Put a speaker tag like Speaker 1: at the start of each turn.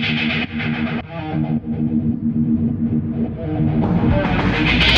Speaker 1: Thank you.